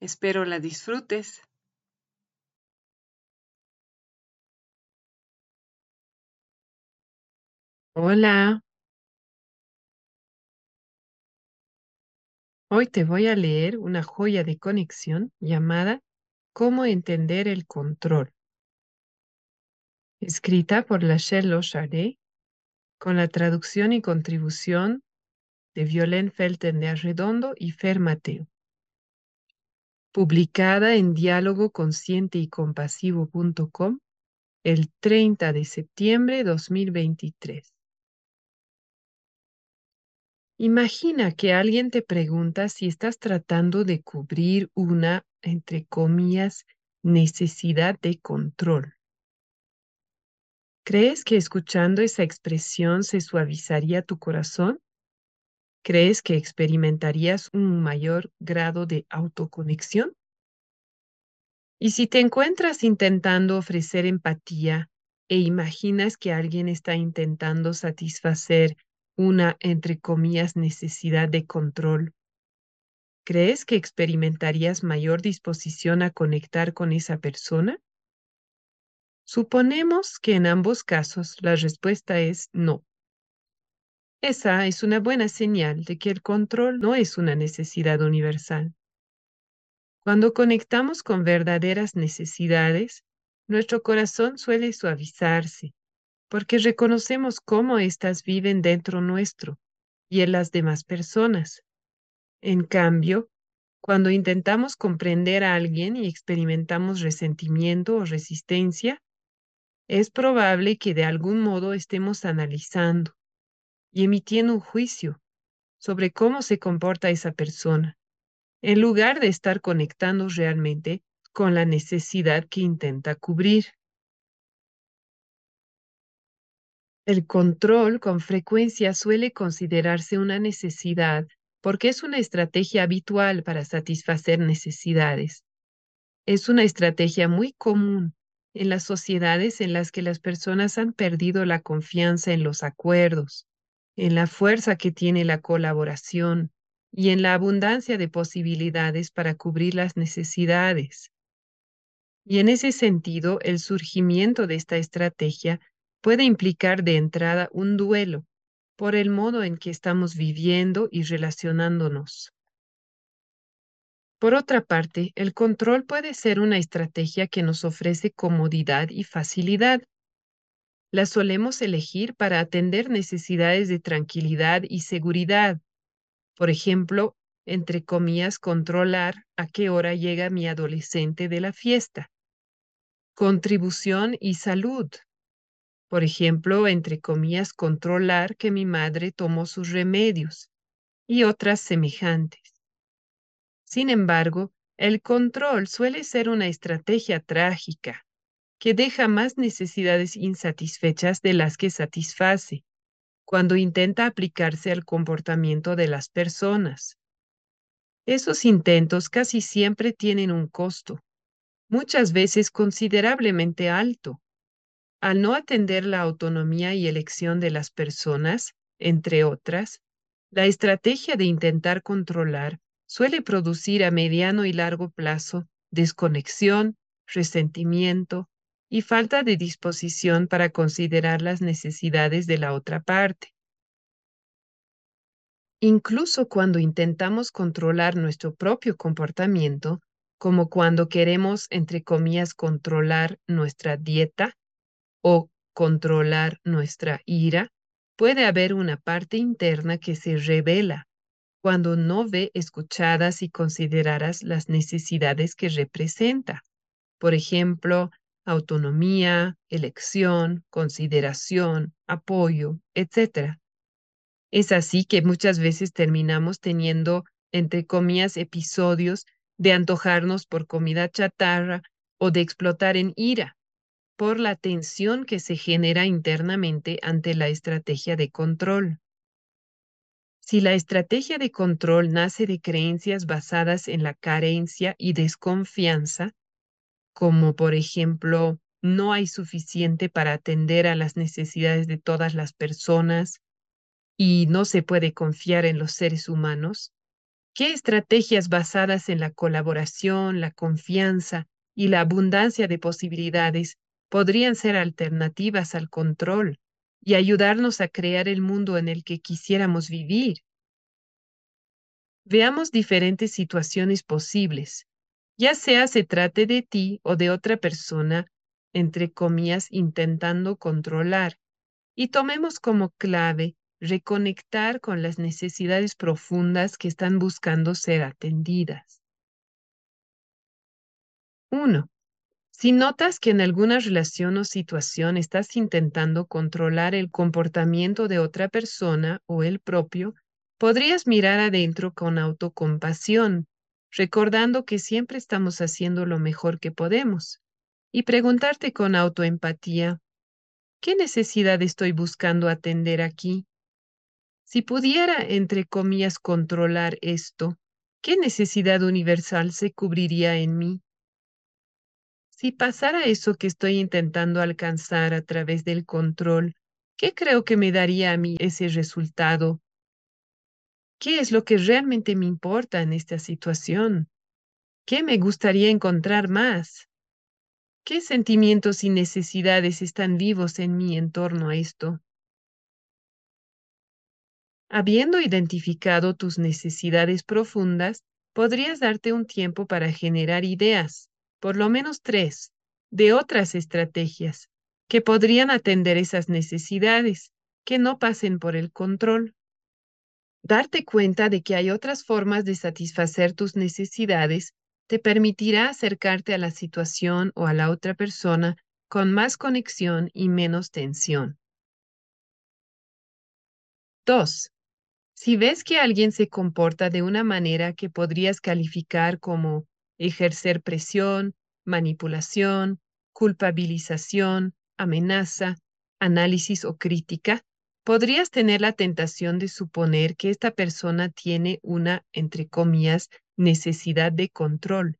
Espero la disfrutes. Hola. Hoy te voy a leer una joya de conexión llamada Cómo entender el control, escrita por Lachelle Chardet, con la traducción y contribución de Violén Felten de Arredondo y Fer Mateo publicada en diálogo consciente y compasivo.com el 30 de septiembre de 2023. Imagina que alguien te pregunta si estás tratando de cubrir una, entre comillas, necesidad de control. ¿Crees que escuchando esa expresión se suavizaría tu corazón? ¿Crees que experimentarías un mayor grado de autoconexión? Y si te encuentras intentando ofrecer empatía e imaginas que alguien está intentando satisfacer una, entre comillas, necesidad de control, ¿crees que experimentarías mayor disposición a conectar con esa persona? Suponemos que en ambos casos la respuesta es no. Esa es una buena señal de que el control no es una necesidad universal. Cuando conectamos con verdaderas necesidades, nuestro corazón suele suavizarse, porque reconocemos cómo éstas viven dentro nuestro y en las demás personas. En cambio, cuando intentamos comprender a alguien y experimentamos resentimiento o resistencia, es probable que de algún modo estemos analizando, y emitiendo un juicio sobre cómo se comporta esa persona, en lugar de estar conectando realmente con la necesidad que intenta cubrir. El control con frecuencia suele considerarse una necesidad porque es una estrategia habitual para satisfacer necesidades. Es una estrategia muy común en las sociedades en las que las personas han perdido la confianza en los acuerdos, en la fuerza que tiene la colaboración y en la abundancia de posibilidades para cubrir las necesidades. Y en ese sentido, el surgimiento de esta estrategia puede implicar de entrada un duelo por el modo en que estamos viviendo y relacionándonos. Por otra parte, el control puede ser una estrategia que nos ofrece comodidad y facilidad, la solemos elegir para atender necesidades de tranquilidad y seguridad. Por ejemplo, entre comillas, controlar a qué hora llega mi adolescente de la fiesta. Contribución y salud. Por ejemplo, entre comillas, controlar que mi madre tomó sus remedios y otras semejantes. Sin embargo, el control suele ser una estrategia trágica que deja más necesidades insatisfechas de las que satisface cuando intenta aplicarse al comportamiento de las personas. Esos intentos casi siempre tienen un costo, muchas veces considerablemente alto. Al no atender la autonomía y elección de las personas, entre otras, la estrategia de intentar controlar suele producir a mediano y largo plazo desconexión, resentimiento, y falta de disposición para considerar las necesidades de la otra parte. Incluso cuando intentamos controlar nuestro propio comportamiento, como cuando queremos, entre comillas, controlar nuestra dieta o controlar nuestra ira, puede haber una parte interna que se revela cuando no ve escuchadas y consideradas las necesidades que representa. Por ejemplo, autonomía, elección, consideración, apoyo, etc. Es así que muchas veces terminamos teniendo, entre comillas, episodios de antojarnos por comida chatarra o de explotar en ira por la tensión que se genera internamente ante la estrategia de control. Si la estrategia de control nace de creencias basadas en la carencia y desconfianza, como por ejemplo, no hay suficiente para atender a las necesidades de todas las personas y no se puede confiar en los seres humanos, ¿qué estrategias basadas en la colaboración, la confianza y la abundancia de posibilidades podrían ser alternativas al control y ayudarnos a crear el mundo en el que quisiéramos vivir. Veamos diferentes situaciones posibles, ya sea se trate de ti o de otra persona, entre comillas, intentando controlar, y tomemos como clave reconectar con las necesidades profundas que están buscando ser atendidas. 1. Si notas que en alguna relación o situación estás intentando controlar el comportamiento de otra persona o el propio, podrías mirar adentro con autocompasión, recordando que siempre estamos haciendo lo mejor que podemos, y preguntarte con autoempatía, ¿qué necesidad estoy buscando atender aquí? Si pudiera, entre comillas, controlar esto, ¿qué necesidad universal se cubriría en mí? Si pasara eso que estoy intentando alcanzar a través del control, ¿qué creo que me daría a mí ese resultado? ¿Qué es lo que realmente me importa en esta situación? ¿Qué me gustaría encontrar más? ¿Qué sentimientos y necesidades están vivos en mí en torno a esto? Habiendo identificado tus necesidades profundas, podrías darte un tiempo para generar ideas por lo menos tres, de otras estrategias que podrían atender esas necesidades, que no pasen por el control. Darte cuenta de que hay otras formas de satisfacer tus necesidades te permitirá acercarte a la situación o a la otra persona con más conexión y menos tensión. 2. Si ves que alguien se comporta de una manera que podrías calificar como ejercer presión, manipulación, culpabilización, amenaza, análisis o crítica, podrías tener la tentación de suponer que esta persona tiene una, entre comillas, necesidad de control.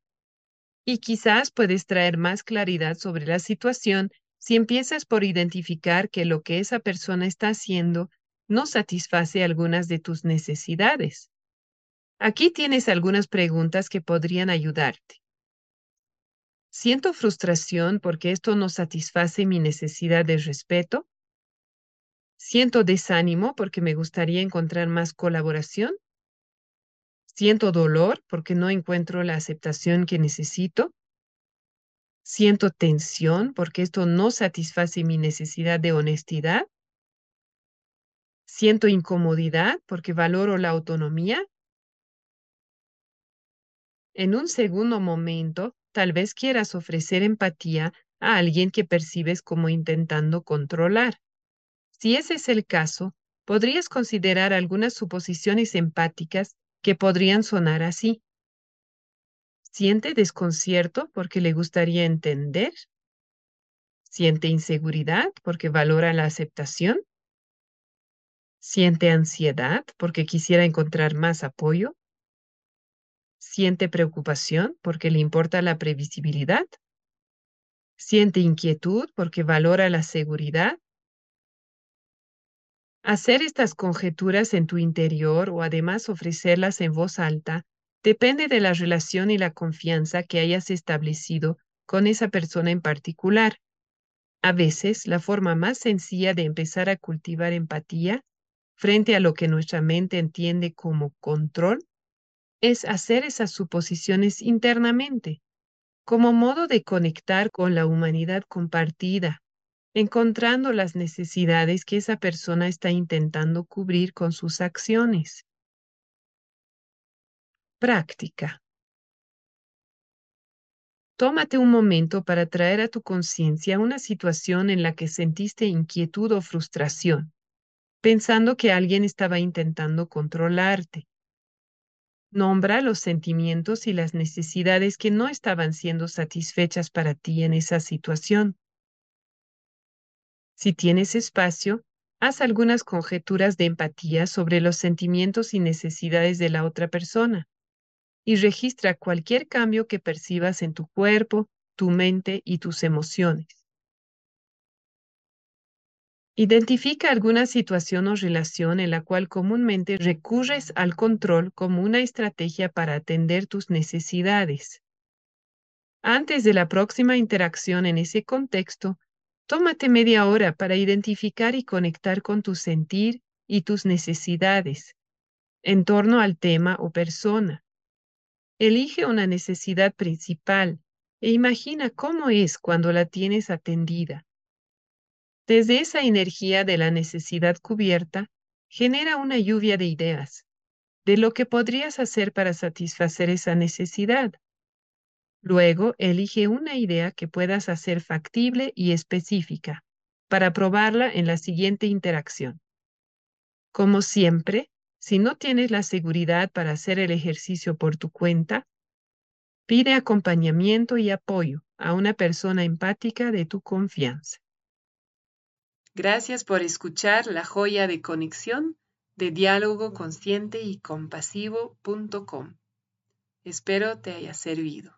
Y quizás puedes traer más claridad sobre la situación si empiezas por identificar que lo que esa persona está haciendo no satisface algunas de tus necesidades. Aquí tienes algunas preguntas que podrían ayudarte. ¿Siento frustración porque esto no satisface mi necesidad de respeto? ¿Siento desánimo porque me gustaría encontrar más colaboración? ¿Siento dolor porque no encuentro la aceptación que necesito? ¿Siento tensión porque esto no satisface mi necesidad de honestidad? ¿Siento incomodidad porque valoro la autonomía? En un segundo momento, tal vez quieras ofrecer empatía a alguien que percibes como intentando controlar. Si ese es el caso, podrías considerar algunas suposiciones empáticas que podrían sonar así. ¿Siente desconcierto porque le gustaría entender? ¿Siente inseguridad porque valora la aceptación? ¿Siente ansiedad porque quisiera encontrar más apoyo? ¿Siente preocupación porque le importa la previsibilidad? ¿Siente inquietud porque valora la seguridad? Hacer estas conjeturas en tu interior o además ofrecerlas en voz alta depende de la relación y la confianza que hayas establecido con esa persona en particular. A veces, la forma más sencilla de empezar a cultivar empatía frente a lo que nuestra mente entiende como control es hacer esas suposiciones internamente, como modo de conectar con la humanidad compartida, encontrando las necesidades que esa persona está intentando cubrir con sus acciones. Práctica. Tómate un momento para traer a tu conciencia una situación en la que sentiste inquietud o frustración, pensando que alguien estaba intentando controlarte. Nombra los sentimientos y las necesidades que no estaban siendo satisfechas para ti en esa situación. Si tienes espacio, haz algunas conjeturas de empatía sobre los sentimientos y necesidades de la otra persona y registra cualquier cambio que percibas en tu cuerpo, tu mente y tus emociones. Identifica alguna situación o relación en la cual comúnmente recurres al control como una estrategia para atender tus necesidades. Antes de la próxima interacción en ese contexto, tómate media hora para identificar y conectar con tu sentir y tus necesidades en torno al tema o persona. Elige una necesidad principal e imagina cómo es cuando la tienes atendida. Desde esa energía de la necesidad cubierta, genera una lluvia de ideas de lo que podrías hacer para satisfacer esa necesidad. Luego, elige una idea que puedas hacer factible y específica para probarla en la siguiente interacción. Como siempre, si no tienes la seguridad para hacer el ejercicio por tu cuenta, pide acompañamiento y apoyo a una persona empática de tu confianza. Gracias por escuchar la joya de conexión de diálogo consciente y compasivo.com. Espero te haya servido.